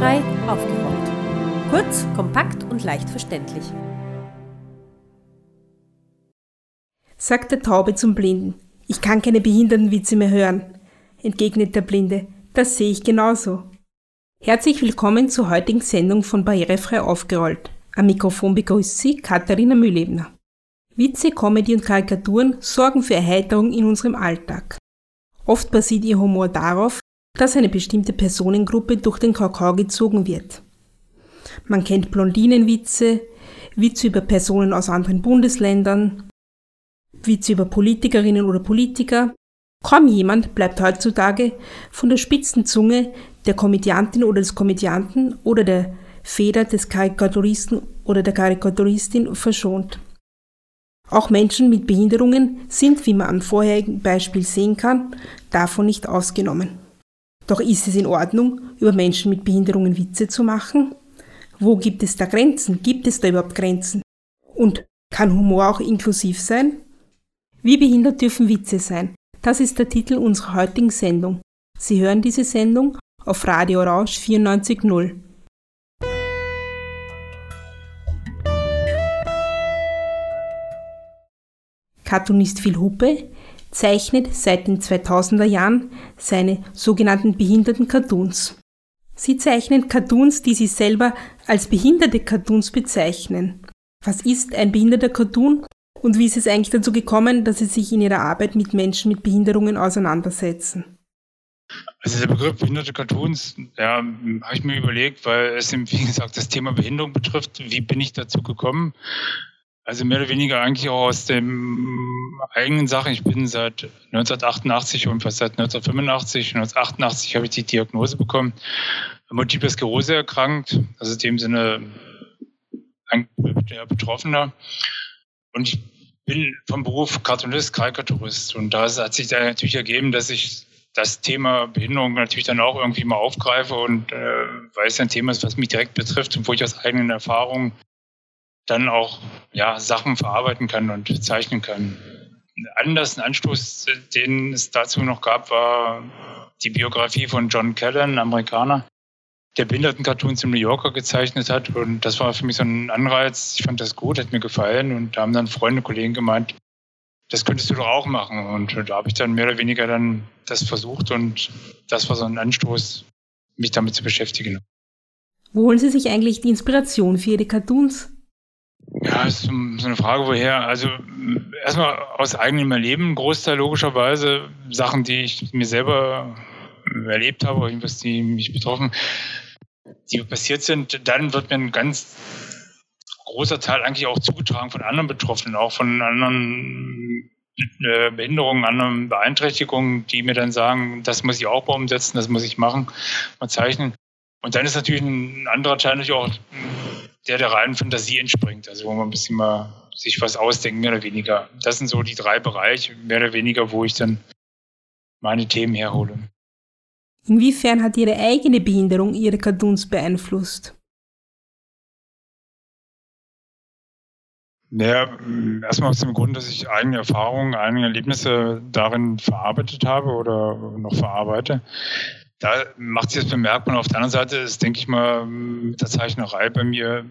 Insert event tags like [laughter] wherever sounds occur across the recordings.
Barrierefrei aufgeräumt. Kurz, kompakt und leicht verständlich. Sagt der Taube zum Blinden. Ich kann keine Behindertenwitze mehr hören, entgegnet der Blinde. Das sehe ich genauso. Herzlich willkommen zur heutigen Sendung von Barrierefrei aufgerollt. Am Mikrofon begrüßt Sie Katharina Mühlebner. Witze, Comedy und Karikaturen sorgen für Erheiterung in unserem Alltag. Oft basiert ihr Humor darauf, dass eine bestimmte Personengruppe durch den Kakao gezogen wird. Man kennt Blondinenwitze, Witze über Personen aus anderen Bundesländern, Witze über Politikerinnen oder Politiker. Kaum jemand bleibt heutzutage von der spitzen Zunge der Komödiantin oder des Komödianten oder der Feder des Karikaturisten oder der Karikaturistin verschont. Auch Menschen mit Behinderungen sind, wie man am vorherigen Beispiel sehen kann, davon nicht ausgenommen. Doch ist es in Ordnung, über Menschen mit Behinderungen Witze zu machen? Wo gibt es da Grenzen? Gibt es da überhaupt Grenzen? Und kann Humor auch inklusiv sein? Wie behindert dürfen Witze sein? Das ist der Titel unserer heutigen Sendung. Sie hören diese Sendung auf Radio Rausch 94.0. Cartoonist Phil Huppe zeichnet seit den 2000er Jahren seine sogenannten behinderten Cartoons. Sie zeichnen Cartoons, die sie selber als behinderte Cartoons bezeichnen. Was ist ein behinderter Cartoon und wie ist es eigentlich dazu gekommen, dass Sie sich in Ihrer Arbeit mit Menschen mit Behinderungen auseinandersetzen? Also der Begriff behinderte Cartoons, ja, habe ich mir überlegt, weil es eben, wie gesagt, das Thema Behinderung betrifft. Wie bin ich dazu gekommen? Also mehr oder weniger eigentlich auch aus dem eigenen Sachen. Ich bin seit 1988 und fast seit 1985, 1988 habe ich die Diagnose bekommen, Multiple Sklerose erkrankt, also in dem Sinne ein Betroffener. Und ich bin vom Beruf Cartoonist, Karikaturist. Und da hat sich da natürlich ergeben, dass ich das Thema Behinderung natürlich dann auch irgendwie mal aufgreife und äh, weil es ein Thema ist, was mich direkt betrifft und wo ich aus eigenen Erfahrungen dann auch ja, Sachen verarbeiten kann und zeichnen kann. Anders, ein Anstoß, den es dazu noch gab, war die Biografie von John Callan, Amerikaner, der Behinderten-Cartoons im New Yorker gezeichnet hat. Und das war für mich so ein Anreiz. Ich fand das gut, hat mir gefallen. Und da haben dann Freunde, Kollegen gemeint, das könntest du doch auch machen. Und da habe ich dann mehr oder weniger dann das versucht. Und das war so ein Anstoß, mich damit zu beschäftigen. Wo holen Sie sich eigentlich die Inspiration für Ihre Cartoons? Ja, ist so eine Frage, woher. Also erstmal aus eigenem Erleben, Großteil logischerweise, Sachen, die ich mir selber erlebt habe, irgendwas, die mich betroffen, die passiert sind, dann wird mir ein ganz großer Teil eigentlich auch zugetragen von anderen Betroffenen, auch von anderen äh, Behinderungen, anderen Beeinträchtigungen, die mir dann sagen, das muss ich auch umsetzen, das muss ich machen und zeichnen. Und dann ist natürlich ein anderer Teil natürlich auch der der reinen Fantasie entspringt, also wo man ein bisschen mal sich was ausdenkt, mehr oder weniger. Das sind so die drei Bereiche, mehr oder weniger, wo ich dann meine Themen herhole. Inwiefern hat Ihre eigene Behinderung Ihre Cartoons beeinflusst? Naja, erstmal aus dem Grund, dass ich eigene Erfahrungen, eigene Erlebnisse darin verarbeitet habe oder noch verarbeite da macht sich das bemerkbar. Auf der anderen Seite ist, denke ich mal, mit der Zeichnerei bei mir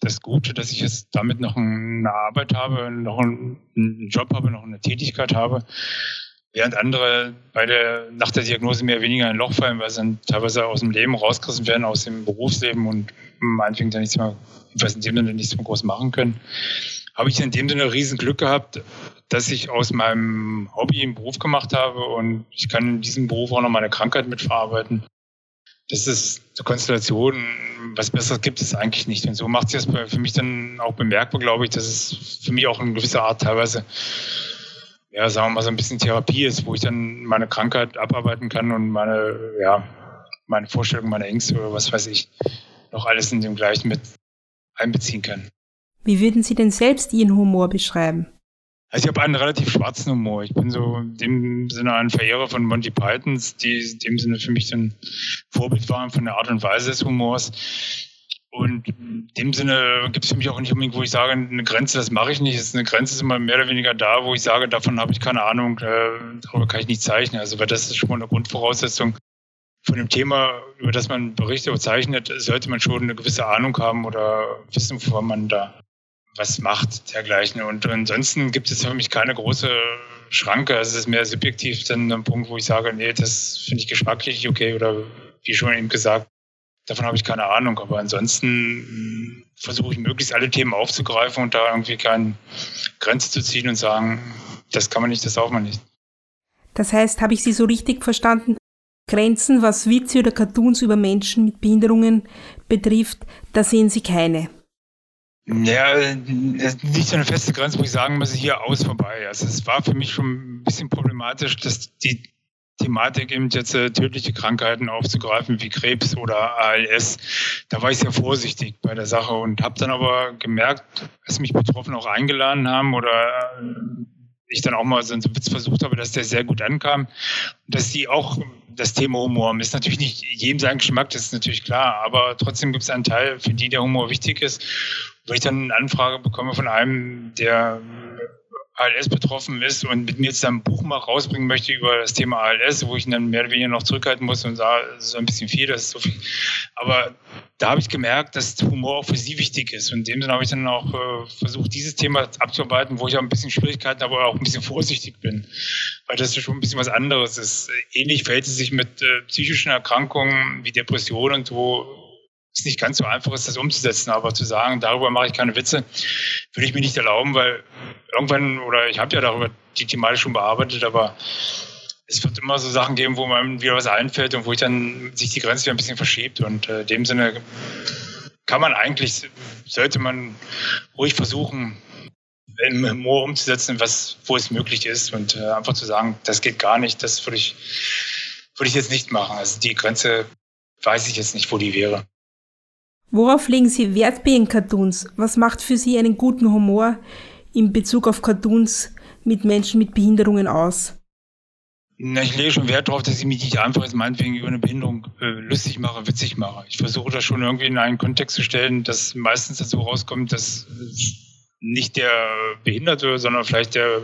das Gute, dass ich jetzt damit noch eine Arbeit habe, noch einen Job habe, noch eine Tätigkeit habe, während andere bei der, nach der Diagnose mehr oder weniger in ein Loch fallen, weil sie dann teilweise aus dem Leben rausgerissen werden, aus dem Berufsleben und meinetwegen dann nichts mehr, was in dem nichts mehr groß machen können habe ich in dem Sinne riesen Glück gehabt, dass ich aus meinem Hobby einen Beruf gemacht habe und ich kann in diesem Beruf auch noch meine Krankheit mitverarbeiten. Das ist eine Konstellation, was Besseres gibt es eigentlich nicht. Und so macht sich das für mich dann auch bemerkbar, glaube ich, dass es für mich auch in gewisser Art teilweise, ja, sagen wir mal, so ein bisschen Therapie ist, wo ich dann meine Krankheit abarbeiten kann und meine, ja, meine Vorstellungen, meine Ängste oder was weiß ich, noch alles in dem gleichen mit einbeziehen kann. Wie würden Sie denn selbst Ihren Humor beschreiben? Also ich habe einen relativ schwarzen Humor. Ich bin so in dem Sinne ein Verehrer von Monty Pythons, die in dem Sinne für mich so ein Vorbild waren von der Art und Weise des Humors. Und in dem Sinne gibt es für mich auch nicht unbedingt, wo ich sage, eine Grenze, das mache ich nicht. Eine Grenze ist immer mehr oder weniger da, wo ich sage, davon habe ich keine Ahnung, äh, darüber kann ich nicht zeichnen. Also weil das ist schon mal eine Grundvoraussetzung von dem Thema, über das man Berichte zeichnet, sollte man schon eine gewisse Ahnung haben oder wissen, wovon man da was macht, dergleichen. Und ansonsten gibt es für mich keine große Schranke. Also es ist mehr subjektiv dann ein Punkt, wo ich sage, nee, das finde ich geschmacklich okay oder wie schon eben gesagt, davon habe ich keine Ahnung. Aber ansonsten hm, versuche ich möglichst alle Themen aufzugreifen und da irgendwie keine Grenze zu ziehen und sagen, das kann man nicht, das darf man nicht. Das heißt, habe ich Sie so richtig verstanden? Grenzen, was Witze oder Cartoons über Menschen mit Behinderungen betrifft, da sehen Sie keine. Ja, es nicht so eine feste Grenze, wo ich sagen muss, hier aus vorbei. Also es war für mich schon ein bisschen problematisch, dass die Thematik eben jetzt äh, tödliche Krankheiten aufzugreifen wie Krebs oder ALS. Da war ich sehr vorsichtig bei der Sache und habe dann aber gemerkt, dass mich Betroffene auch eingeladen haben oder äh, ich dann auch mal so einen Witz versucht habe, dass der sehr gut ankam dass die auch das Thema Humor haben. Ist natürlich nicht jedem sein Geschmack, das ist natürlich klar, aber trotzdem gibt es einen Teil, für die der Humor wichtig ist. Wo ich dann eine Anfrage bekomme von einem, der ALS betroffen ist und mit mir jetzt ein Buch mal rausbringen möchte über das Thema ALS, wo ich ihn dann mehr oder weniger noch zurückhalten muss und sage, das ist ein bisschen viel, das ist so viel. Aber da habe ich gemerkt, dass Humor auch für sie wichtig ist. Und in dem Sinne habe ich dann auch äh, versucht, dieses Thema abzuarbeiten, wo ich auch ein bisschen Schwierigkeiten, aber auch ein bisschen vorsichtig bin. Weil das schon ein bisschen was anderes ist. Ähnlich verhält es sich mit äh, psychischen Erkrankungen wie Depressionen und wo es nicht ganz so einfach ist, das umzusetzen. Aber zu sagen, darüber mache ich keine Witze, würde ich mir nicht erlauben, weil irgendwann, oder ich habe ja darüber die Thematik schon bearbeitet, aber es wird immer so Sachen geben, wo man wieder was einfällt und wo ich dann sich die Grenze wieder ein bisschen verschiebt. Und äh, in dem Sinne kann man eigentlich, sollte man ruhig versuchen, im Humor umzusetzen, was, wo es möglich ist und äh, einfach zu sagen, das geht gar nicht, das würde ich, würde ich jetzt nicht machen. Also die Grenze weiß ich jetzt nicht, wo die wäre. Worauf legen Sie Wert bei Ihren Cartoons? Was macht für Sie einen guten Humor in Bezug auf Cartoons mit Menschen mit Behinderungen aus? Na, ich lege schon Wert darauf, dass ich mich nicht einfach jetzt meinetwegen über eine Behinderung äh, lustig mache, witzig mache. Ich versuche das schon irgendwie in einen Kontext zu stellen, dass meistens dazu rauskommt, dass nicht der Behinderte, sondern vielleicht der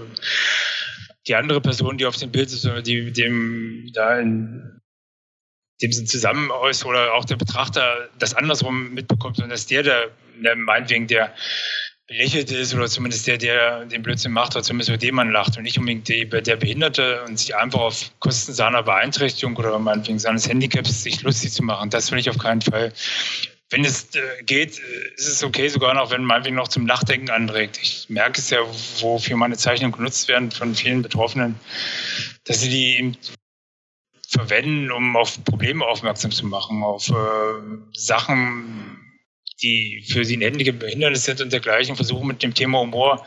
die andere Person, die auf dem Bild ist, oder die dem da in dem Sinn zusammen aus oder auch der Betrachter das andersrum mitbekommt und dass der, der, der meinetwegen der belächelt ist oder zumindest der, der den Blödsinn macht oder zumindest über den man lacht und nicht unbedingt die, der Behinderte und sich einfach auf Kosten seiner Beeinträchtigung oder meinetwegen seines Handicaps sich lustig zu machen. Das will ich auf keinen Fall. Wenn es äh, geht, äh, ist es okay, sogar noch, wenn meinetwegen noch zum Nachdenken anregt. Ich merke es ja, wofür meine Zeichnungen genutzt werden von vielen Betroffenen, dass sie die verwenden, um auf Probleme aufmerksam zu machen, auf äh, Sachen, die für sie ein Hindernis sind und dergleichen, versuchen mit dem Thema Humor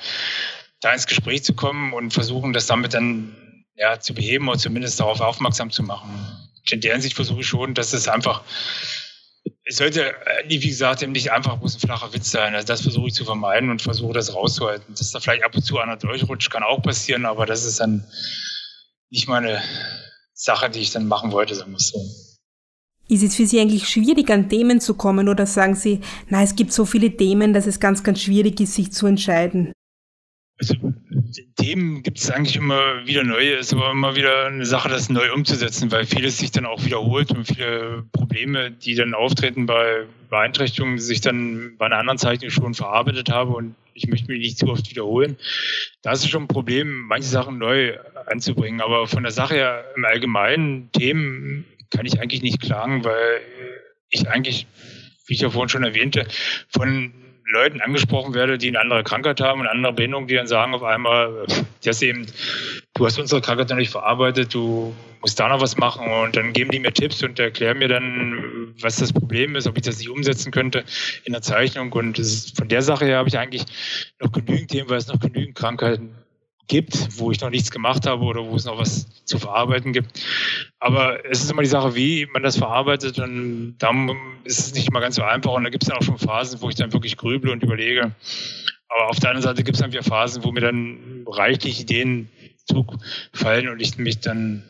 da ins Gespräch zu kommen und versuchen das damit dann ja, zu beheben oder zumindest darauf aufmerksam zu machen. In der Hinsicht versuche ich schon, dass es einfach, es sollte, äh, wie gesagt, eben nicht einfach bloß ein flacher Witz sein. Also das versuche ich zu vermeiden und versuche das rauszuhalten. Dass da vielleicht ab und zu einer durchrutscht, kann auch passieren, aber das ist dann nicht meine Sache, die ich dann machen wollte, sagen wir so. Ist es für Sie eigentlich schwierig, an Themen zu kommen oder sagen Sie, na, es gibt so viele Themen, dass es ganz, ganz schwierig ist, sich zu entscheiden? Also Themen gibt es eigentlich immer wieder neue, Es ist aber immer wieder eine Sache, das neu umzusetzen, weil vieles sich dann auch wiederholt und viele Probleme, die dann auftreten bei Beeinträchtigungen, sich dann bei einer anderen Zeichnung schon verarbeitet habe und ich möchte mich nicht zu oft wiederholen. Da ist es schon ein Problem, manche Sachen neu anzubringen. Aber von der Sache her im Allgemeinen, Themen kann ich eigentlich nicht klagen, weil ich eigentlich, wie ich ja vorhin schon erwähnte, von Leuten angesprochen werde, die eine andere Krankheit haben, eine andere Behinderung, die dann sagen auf einmal, das eben, du hast unsere Krankheit noch nicht verarbeitet, du musst da noch was machen und dann geben die mir Tipps und erklären mir dann, was das Problem ist, ob ich das nicht umsetzen könnte in der Zeichnung und ist, von der Sache her habe ich eigentlich noch genügend Themen, weil es noch genügend Krankheiten gibt, wo ich noch nichts gemacht habe oder wo es noch was zu verarbeiten gibt. Aber es ist immer die Sache, wie man das verarbeitet und da ist es nicht immer ganz so einfach und da gibt es dann auch schon Phasen, wo ich dann wirklich grüble und überlege. Aber auf der anderen Seite gibt es dann wieder Phasen, wo mir dann reichlich Ideen zufallen und ich mich dann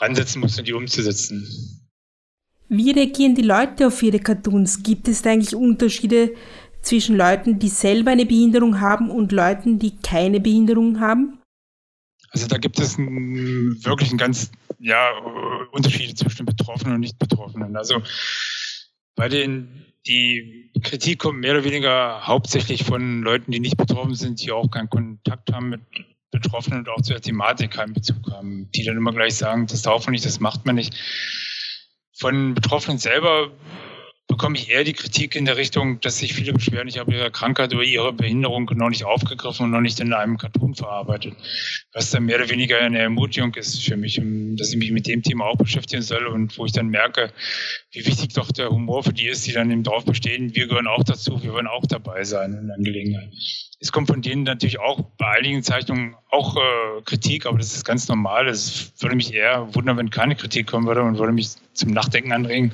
ransetzen muss, um die umzusetzen. Wie reagieren die Leute auf ihre Cartoons? Gibt es da eigentlich Unterschiede zwischen Leuten, die selber eine Behinderung haben und Leuten, die keine Behinderung haben? Also da gibt es wirklich einen ganz, ja, Unterschiede zwischen Betroffenen und Nicht-Betroffenen. Also bei den, die Kritik kommt mehr oder weniger hauptsächlich von Leuten, die nicht betroffen sind, die auch keinen Kontakt haben mit Betroffenen und auch zu der Thematik keinen Bezug haben, die dann immer gleich sagen, das darf man nicht, das macht man nicht. Von Betroffenen selber bekomme ich eher die Kritik in der Richtung, dass sich viele beschweren, ich habe ihre Krankheit oder ihre Behinderung noch nicht aufgegriffen und noch nicht in einem Cartoon verarbeitet. Was dann mehr oder weniger eine Ermutigung ist für mich, dass ich mich mit dem Thema auch beschäftigen soll und wo ich dann merke, wie wichtig doch der Humor für die ist, die dann im Dorf bestehen. Wir gehören auch dazu, wir wollen auch dabei sein in Angelegenheit. Es kommt von denen natürlich auch bei einigen Zeichnungen auch äh, Kritik, aber das ist ganz normal. Es würde mich eher wundern, wenn keine Kritik kommen würde und würde mich zum Nachdenken anregen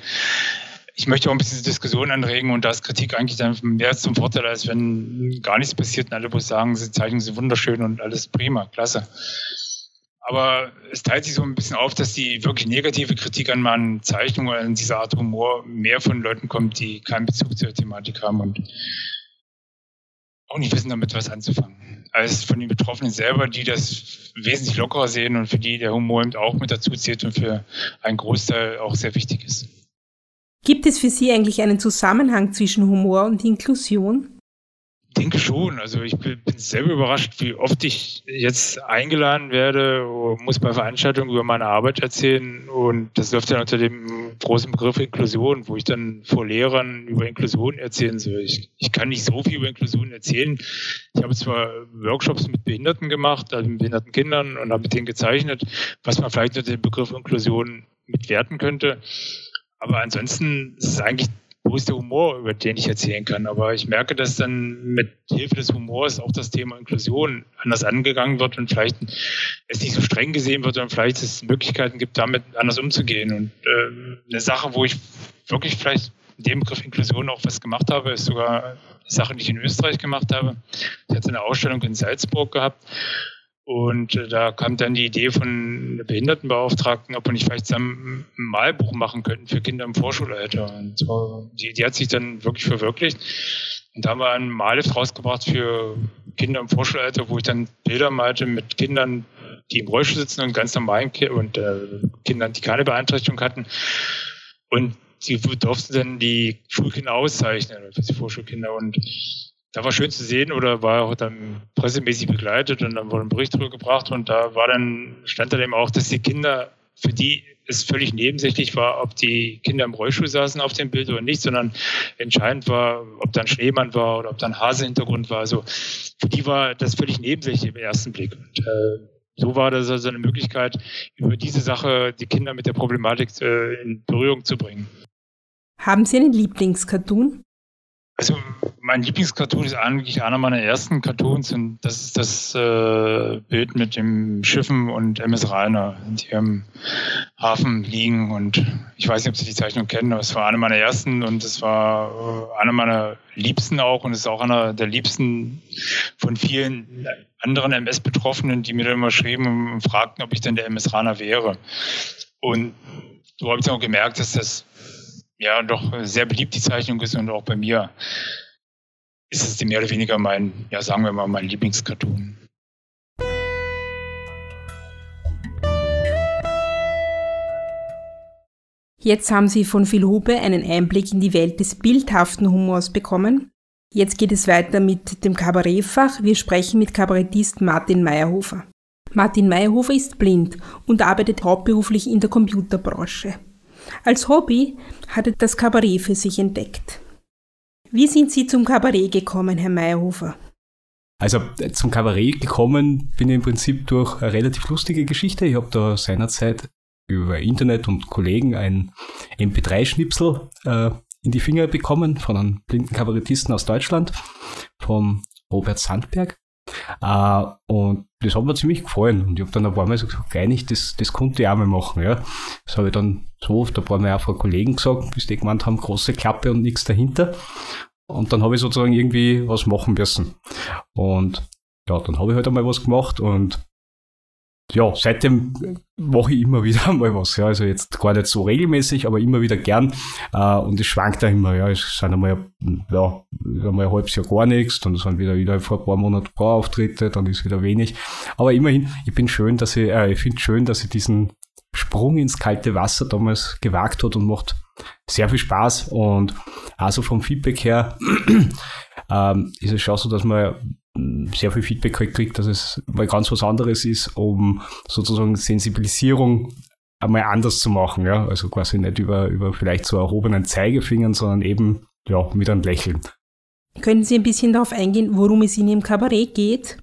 ich möchte auch ein bisschen Diskussion anregen und da ist Kritik eigentlich dann mehr zum Vorteil, als wenn gar nichts passiert und alle bloß sagen, sie zeichnen sie wunderschön und alles prima, klasse. Aber es teilt sich so ein bisschen auf, dass die wirklich negative Kritik an meinen Zeichnungen, an dieser Art Humor mehr von Leuten kommt, die keinen Bezug zur Thematik haben und auch nicht wissen, damit was anzufangen. Als von den Betroffenen selber, die das wesentlich lockerer sehen und für die der Humor eben auch mit dazu zählt und für einen Großteil auch sehr wichtig ist. Gibt es für Sie eigentlich einen Zusammenhang zwischen Humor und Inklusion? Ich denke schon. Also ich bin selber überrascht, wie oft ich jetzt eingeladen werde, muss bei Veranstaltungen über meine Arbeit erzählen. Und das läuft dann unter dem großen Begriff Inklusion, wo ich dann vor Lehrern über Inklusion erzählen soll. Ich, ich kann nicht so viel über Inklusion erzählen. Ich habe zwar Workshops mit Behinderten gemacht, also mit behinderten Kindern und habe mit denen gezeichnet, was man vielleicht unter dem Begriff Inklusion mitwerten könnte. Aber ansonsten ist es eigentlich bloß der Humor, über den ich erzählen kann. Aber ich merke, dass dann mit Hilfe des Humors auch das Thema Inklusion anders angegangen wird und vielleicht es nicht so streng gesehen wird und vielleicht es Möglichkeiten gibt, damit anders umzugehen. Und äh, eine Sache, wo ich wirklich vielleicht in dem Begriff Inklusion auch was gemacht habe, ist sogar eine Sache, die ich in Österreich gemacht habe. Ich hatte eine Ausstellung in Salzburg gehabt und äh, da kam dann die Idee von der Behindertenbeauftragten, ob wir nicht vielleicht zusammen ein Malbuch machen könnten für Kinder im Vorschulalter. Und die, die hat sich dann wirklich verwirklicht. Und da haben wir ein Malheft rausgebracht für Kinder im Vorschulalter, wo ich dann Bilder malte mit Kindern, die im Rollstuhl sitzen und ganz normalen Ki und äh, Kindern, die keine Beeinträchtigung hatten. Und sie durften dann die Schulkinder auszeichnen, für die Vorschulkinder. Und da war schön zu sehen oder war auch dann pressemäßig begleitet und dann wurde ein Bericht darüber gebracht und da war dann, stand dann eben auch, dass die Kinder, für die es völlig nebensächlich war, ob die Kinder im Rollstuhl saßen auf dem Bild oder nicht, sondern entscheidend war, ob da ein Schneemann war oder ob da ein Hase-Hintergrund war. Also für die war das völlig nebensächlich im ersten Blick. Und äh, so war das also eine Möglichkeit, über diese Sache die Kinder mit der Problematik äh, in Berührung zu bringen. Haben Sie einen Lieblingscartoon? Also mein Lieblingscartoon ist eigentlich einer meiner ersten Cartoons und das ist das äh, Bild mit dem Schiffen und MS Rainer, die am Hafen liegen und ich weiß nicht, ob Sie die Zeichnung kennen, aber es war einer meiner ersten und es war äh, einer meiner liebsten auch und es ist auch einer der liebsten von vielen anderen MS-Betroffenen, die mir dann immer schrieben und fragten, ob ich denn der MS Rainer wäre. Und so habe ich dann auch gemerkt, dass das ja doch sehr beliebt die Zeichnung ist und auch bei mir ist es mehr oder weniger mein, ja sagen wir mal, mein Lieblingscartoon. Jetzt haben Sie von Phil Hupe einen Einblick in die Welt des bildhaften Humors bekommen. Jetzt geht es weiter mit dem Kabarettfach. Wir sprechen mit Kabarettist Martin Meyerhofer. Martin Meyerhofer ist blind und arbeitet hauptberuflich in der Computerbranche. Als Hobby hat er das Kabarett für sich entdeckt. Wie sind Sie zum Kabarett gekommen, Herr Meyerhofer? Also zum Kabarett gekommen bin ich im Prinzip durch eine relativ lustige Geschichte. Ich habe da seinerzeit über Internet und Kollegen ein MP3-Schnipsel äh, in die Finger bekommen von einem blinden Kabarettisten aus Deutschland, vom Robert Sandberg. Uh, und das hat mir ziemlich gefallen. Und ich habe dann ein paar Mal so gesagt, geil nicht, das, das konnte ich auch mal machen. Ja. Das habe ich dann so oft ein paar Mal auch von Kollegen gesagt, bis die gemeint haben, große Klappe und nichts dahinter. Und dann habe ich sozusagen irgendwie was machen müssen. Und ja, dann habe ich halt einmal was gemacht und ja, seitdem mache ich immer wieder [laughs] mal was. Ja. Also jetzt gar nicht so regelmäßig, aber immer wieder gern. Äh, und es schwankt da immer. Ja. Es sind einmal, ja, einmal ein halbes Jahr gar nichts, dann sind wieder, wieder vor ein paar Monaten ein paar Auftritte, dann ist wieder wenig. Aber immerhin, ich bin schön, dass ich, äh, ich finde schön, dass ich diesen Sprung ins kalte Wasser damals gewagt hat und macht sehr viel Spaß. Und also vom Feedback her [clears throat] ähm, ist es schon so, dass man sehr viel Feedback halt kriegt, dass es mal ganz was anderes ist, um sozusagen Sensibilisierung einmal anders zu machen. Ja? Also quasi nicht über, über vielleicht so erhobenen Zeigefingern, sondern eben ja, mit einem Lächeln. Können Sie ein bisschen darauf eingehen, worum es Ihnen im Kabarett geht?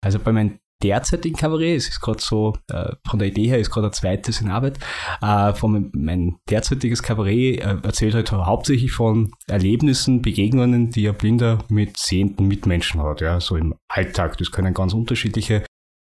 Also bei meinem derzeitigen Kabarett, es ist gerade so, äh, von der Idee her ist gerade ein zweites in Arbeit, äh, von mein derzeitiges Kabarett äh, erzählt halt hauptsächlich von Erlebnissen, Begegnungen, die ein Blinder mit sehenden Mitmenschen hat, ja, so im Alltag. Das können ganz unterschiedliche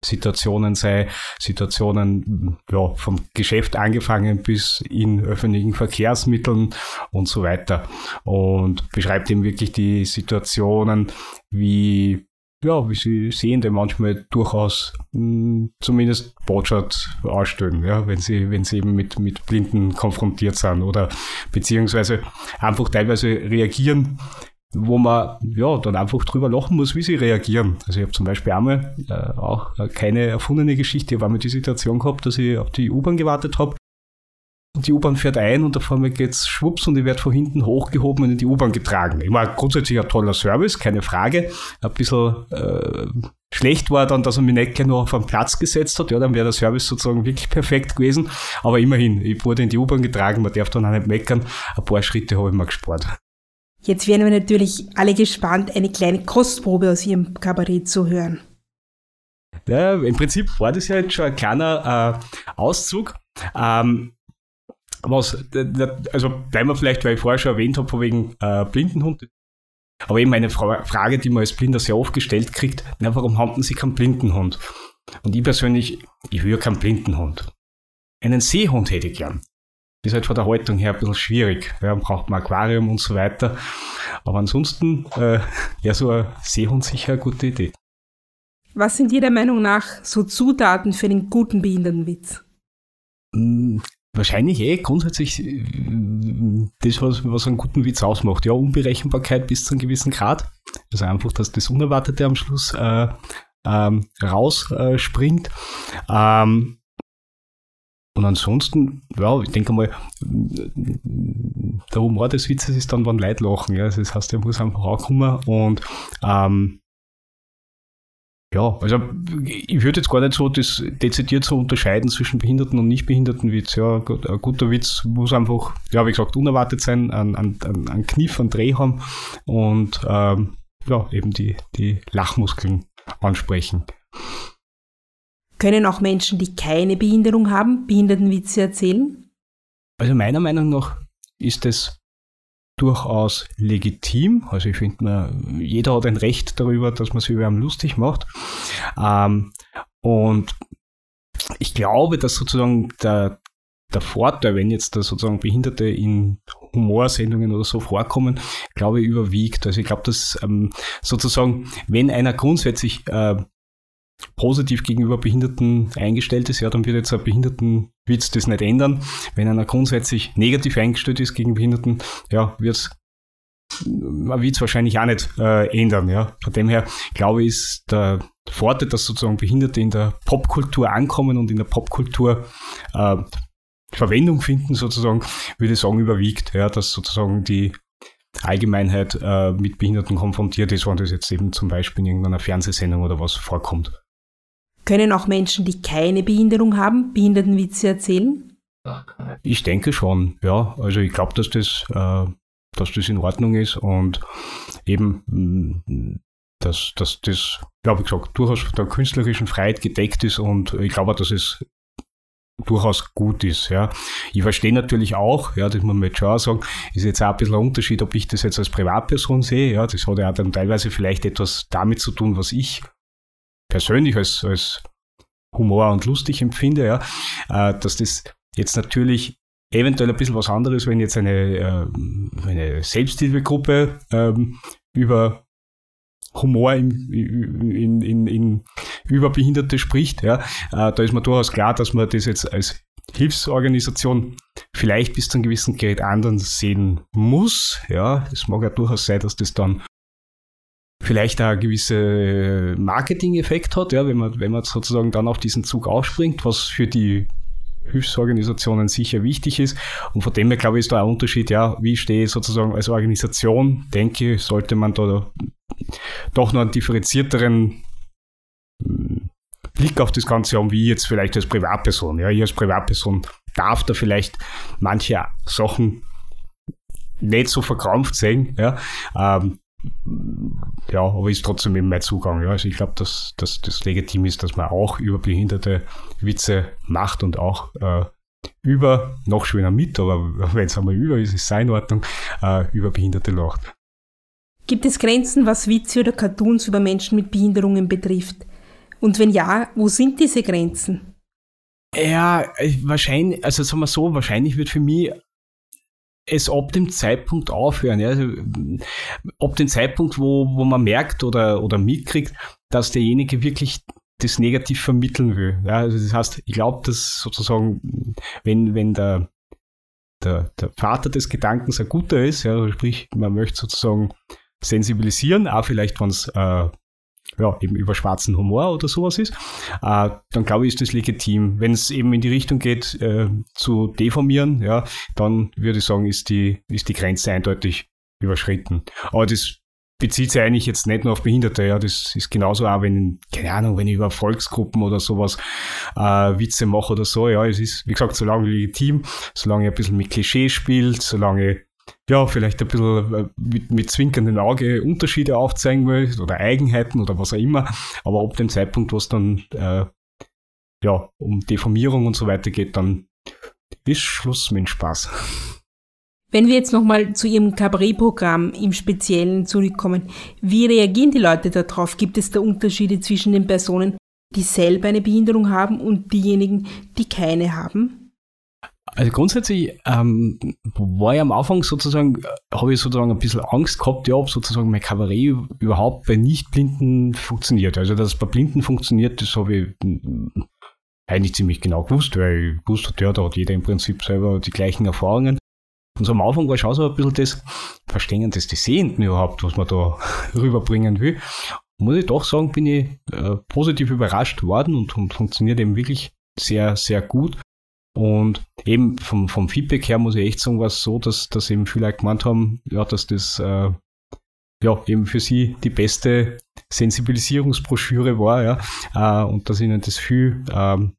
Situationen sein, Situationen ja, vom Geschäft angefangen bis in öffentlichen Verkehrsmitteln und so weiter. Und beschreibt eben wirklich die Situationen, wie ja, wie sie Sehende manchmal durchaus mh, hm, zumindest Botschaft ausstellen, ja, wenn sie, wenn sie eben mit, mit Blinden konfrontiert sind oder beziehungsweise einfach teilweise reagieren, wo man ja dann einfach drüber lachen muss, wie sie reagieren. Also ich habe zum Beispiel einmal äh, auch keine erfundene Geschichte, ich habe einmal die Situation gehabt, dass ich auf die U-Bahn gewartet habe und die U-Bahn fährt ein und da vor mir geht's schwupps und ich werde von hinten hochgehoben und in die U-Bahn getragen. Ich war grundsätzlich ein toller Service, keine Frage. Ein bisschen äh, schlecht war dann, dass er mich nicht gleich noch auf einen Platz gesetzt hat. Ja, dann wäre der Service sozusagen wirklich perfekt gewesen. Aber immerhin, ich wurde in die U-Bahn getragen, man darf dann auch nicht meckern. Ein paar Schritte habe ich mir gespart. Jetzt wären wir natürlich alle gespannt, eine kleine Kostprobe aus Ihrem Kabarett zu hören. Ja, im Prinzip war das ja jetzt schon ein kleiner äh, Auszug. Ähm, was, also bleiben wir vielleicht, weil ich vorher schon erwähnt habe, von wegen äh, Blindenhund. Aber eben eine Fra Frage, die man als Blinder sehr oft gestellt kriegt, na, warum haben Sie keinen Blindenhund? Und ich persönlich, ich will keinen Blindenhund. Einen Seehund hätte ich gern. Das ist halt von der Haltung her ein bisschen schwierig. Ja, man braucht ein Aquarium und so weiter. Aber ansonsten äh, wäre so ein Seehund sicher eine gute Idee. Was sind Ihrer Meinung nach so Zutaten für einen guten Behindertenwitz? Wahrscheinlich eh grundsätzlich äh, das, was, was einen guten Witz ausmacht. Ja, Unberechenbarkeit bis zu einem gewissen Grad. Also einfach, dass das Unerwartete am Schluss äh, ähm, rausspringt. Äh, ähm, und ansonsten, ja, ich denke mal, der Humor des Witzes ist dann, wann Leute lachen. Ja. Also das heißt, der muss einfach auch kommen und ähm, ja, also ich würde jetzt gar nicht so das dezidiert so unterscheiden zwischen behinderten und nicht behinderten Witz. Ja, ein guter Witz muss einfach, ja, wie gesagt, unerwartet sein, ein, ein, ein Kniff, ein Dreh haben und ähm, ja, eben die, die Lachmuskeln ansprechen. Können auch Menschen, die keine Behinderung haben, Behindertenwitze erzählen? Also meiner Meinung nach ist es durchaus legitim. Also ich finde, jeder hat ein Recht darüber, dass man sich über einen lustig macht. Ähm, und ich glaube, dass sozusagen der, der Vorteil, wenn jetzt da sozusagen Behinderte in Humorsendungen oder so vorkommen, glaube ich, überwiegt. Also ich glaube, dass ähm, sozusagen, wenn einer grundsätzlich äh, positiv gegenüber Behinderten eingestellt ist, ja, dann wird jetzt ein Behindertenwitz das nicht ändern. Wenn einer grundsätzlich negativ eingestellt ist gegen Behinderten, ja, wird es ein Witz wahrscheinlich auch nicht äh, ändern. Ja. Von dem her glaube ich, ist der Vorteil, dass sozusagen Behinderte in der Popkultur ankommen und in der Popkultur äh, Verwendung finden, sozusagen, würde ich sagen, überwiegt, ja, dass sozusagen die Allgemeinheit äh, mit Behinderten konfrontiert ist, wenn das jetzt eben zum Beispiel in irgendeiner Fernsehsendung oder was vorkommt. Können auch Menschen, die keine Behinderung haben, Behindertenwitze erzählen? Ich denke schon, ja. Also ich glaube, dass das, äh, dass das in Ordnung ist und eben, mm, dass, dass das, ja, wie gesagt, durchaus der künstlerischen Freiheit gedeckt ist und ich glaube, dass es durchaus gut ist. Ja. Ich verstehe natürlich auch, ja, das muss man jetzt schon sagen, ist jetzt auch ein bisschen ein Unterschied, ob ich das jetzt als Privatperson sehe. Ja, das hat ja dann teilweise vielleicht etwas damit zu tun, was ich persönlich als, als Humor und lustig empfinde, ja, äh, dass das jetzt natürlich eventuell ein bisschen was anderes, wenn jetzt eine, äh, eine Selbsthilfegruppe ähm, über Humor in, in, in, in, über Behinderte spricht, ja, äh, da ist mir durchaus klar, dass man das jetzt als Hilfsorganisation vielleicht bis zu einem gewissen Gerät anders sehen muss. Ja, es mag ja durchaus sein, dass das dann vielleicht ein gewisse Marketing-Effekt hat, ja, wenn man, wenn man sozusagen dann auf diesen Zug aufspringt, was für die Hilfsorganisationen sicher wichtig ist. Und von dem her, glaube ich, ist da ein Unterschied, ja, wie stehe ich sozusagen als Organisation, denke, sollte man da doch noch einen differenzierteren hm, Blick auf das Ganze haben, wie jetzt vielleicht als Privatperson. Ja, ich als Privatperson darf da vielleicht manche Sachen nicht so verkrampft sehen, ja, ähm, ja, aber ist trotzdem eben mein Zugang. Ja. Also ich glaube, dass, dass das legitim ist, dass man auch über behinderte Witze macht und auch äh, über, noch schöner mit, aber [laughs] wenn es einmal über ist, ist es in Ordnung, äh, über Behinderte lacht. Gibt es Grenzen, was Witze oder Cartoons über Menschen mit Behinderungen betrifft? Und wenn ja, wo sind diese Grenzen? Ja, äh, wahrscheinlich, also sagen wir so, wahrscheinlich wird für mich es ab dem Zeitpunkt aufhören. Ja? Also, ab dem Zeitpunkt, wo, wo man merkt oder, oder mitkriegt, dass derjenige wirklich das negativ vermitteln will. Ja? Also das heißt, ich glaube, dass sozusagen, wenn, wenn der, der, der Vater des Gedankens ein guter ist, ja, also sprich, man möchte sozusagen sensibilisieren, auch vielleicht, wenn es äh, ja, eben über schwarzen Humor oder sowas ist, äh, dann glaube ich, ist das legitim. Wenn es eben in die Richtung geht, äh, zu deformieren, ja, dann würde ich sagen, ist die, ist die Grenze eindeutig überschritten. Aber das bezieht sich eigentlich jetzt nicht nur auf Behinderte, ja, das ist genauso auch, wenn, keine Ahnung, wenn ich über Volksgruppen oder sowas äh, Witze mache oder so, ja, es ist, wie gesagt, solange legitim, solange ich ein bisschen mit Klischee spielt, solange ja, vielleicht ein bisschen äh, mit, mit zwinkerndem Auge Unterschiede aufzeigen will oder Eigenheiten oder was auch immer. Aber ab dem Zeitpunkt, wo es dann äh, ja, um Deformierung und so weiter geht, dann ist Schluss mit Spaß. Wenn wir jetzt nochmal zu Ihrem Cabaret-Programm im Speziellen zurückkommen, wie reagieren die Leute darauf? Gibt es da Unterschiede zwischen den Personen, die selber eine Behinderung haben und diejenigen, die keine haben? Also grundsätzlich ähm, war ich am Anfang sozusagen, habe ich sozusagen ein bisschen Angst gehabt, ja, ob sozusagen mein Kabarett überhaupt bei Nicht-Blinden funktioniert. Also dass es bei Blinden funktioniert, das habe ich hm, eigentlich ziemlich genau gewusst, weil ich wusste, ja, da hat jeder im Prinzip selber die gleichen Erfahrungen. Und so am Anfang war schon so ein bisschen das Verstehen die Sehenden überhaupt, was man da [laughs] rüberbringen will. Muss ich doch sagen, bin ich äh, positiv überrascht worden und, und funktioniert eben wirklich sehr, sehr gut. Und eben vom, vom Feedback her muss ich echt sagen, war es so, dass, dass eben viele gemeint haben, ja, dass das äh, ja eben für sie die beste Sensibilisierungsbroschüre war, ja, äh, und dass ihnen das viel ähm,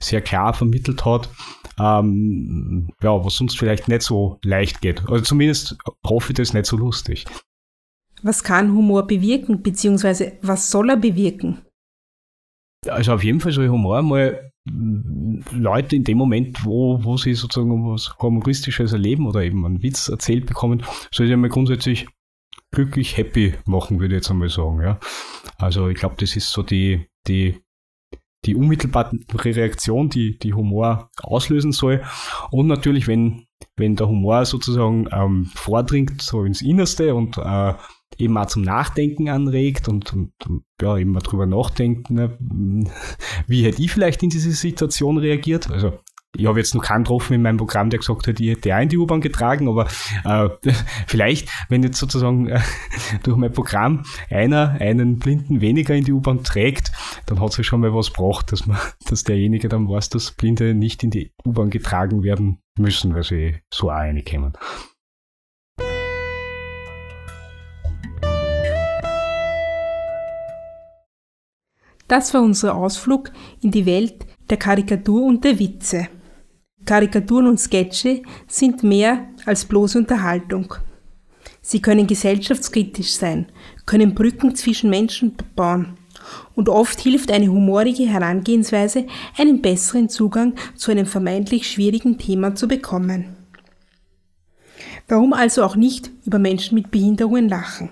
sehr klar vermittelt hat, ähm, ja, was sonst vielleicht nicht so leicht geht. Also zumindest hoffe ich, das nicht so lustig. Was kann Humor bewirken, beziehungsweise was soll er bewirken? Also auf jeden Fall soll Humor mal Leute in dem Moment, wo, wo sie sozusagen was Humoristisches erleben oder eben einen Witz erzählt bekommen, soll sie einmal grundsätzlich glücklich, happy machen, würde ich jetzt einmal sagen. Ja. Also ich glaube, das ist so die, die, die unmittelbare Reaktion, die, die Humor auslösen soll. Und natürlich, wenn, wenn der Humor sozusagen ähm, vordringt, so ins Innerste und äh, eben auch zum Nachdenken anregt und, und, ja, eben mal drüber nachdenkt, ne, [laughs] wie hätte ich vielleicht in diese Situation reagiert. Also ich habe jetzt noch keinen getroffen in meinem Programm, der gesagt hat, ich hätte auch in die U-Bahn getragen, aber äh, [laughs] vielleicht, wenn jetzt sozusagen äh, [laughs] durch mein Programm einer einen Blinden weniger in die U-Bahn trägt, dann hat es ja schon mal was gebracht, dass man, dass derjenige dann weiß, dass Blinde nicht in die U-Bahn getragen werden müssen, weil sie so auch reinkommen. Das war unser Ausflug in die Welt der Karikatur und der Witze. Karikaturen und Sketche sind mehr als bloße Unterhaltung. Sie können gesellschaftskritisch sein, können Brücken zwischen Menschen bauen. Und oft hilft eine humorige Herangehensweise, einen besseren Zugang zu einem vermeintlich schwierigen Thema zu bekommen. Warum also auch nicht über Menschen mit Behinderungen lachen?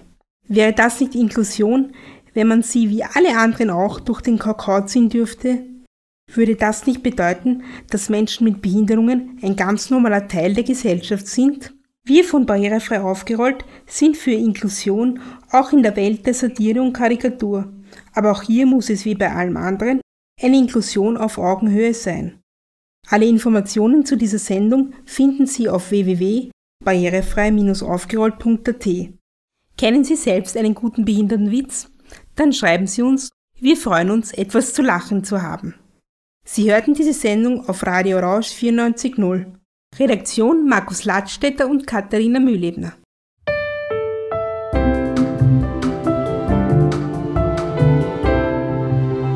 Wäre das nicht Inklusion, wenn man sie wie alle anderen auch durch den Kakao ziehen dürfte, würde das nicht bedeuten, dass Menschen mit Behinderungen ein ganz normaler Teil der Gesellschaft sind? Wir von Barrierefrei aufgerollt sind für Inklusion auch in der Welt der Satire und Karikatur. aber auch hier muss es wie bei allem anderen eine Inklusion auf Augenhöhe sein. Alle Informationen zu dieser Sendung finden Sie auf www.barrierefrei-aufgerollt.at. Kennen Sie selbst einen guten Behindertenwitz? Dann schreiben Sie uns, wir freuen uns, etwas zu lachen zu haben. Sie hörten diese Sendung auf Radio Orange 94.0. Redaktion Markus Ladstätter und Katharina Mühlebner.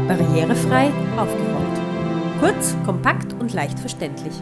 Barrierefrei aufgerollt. Kurz, kompakt und leicht verständlich.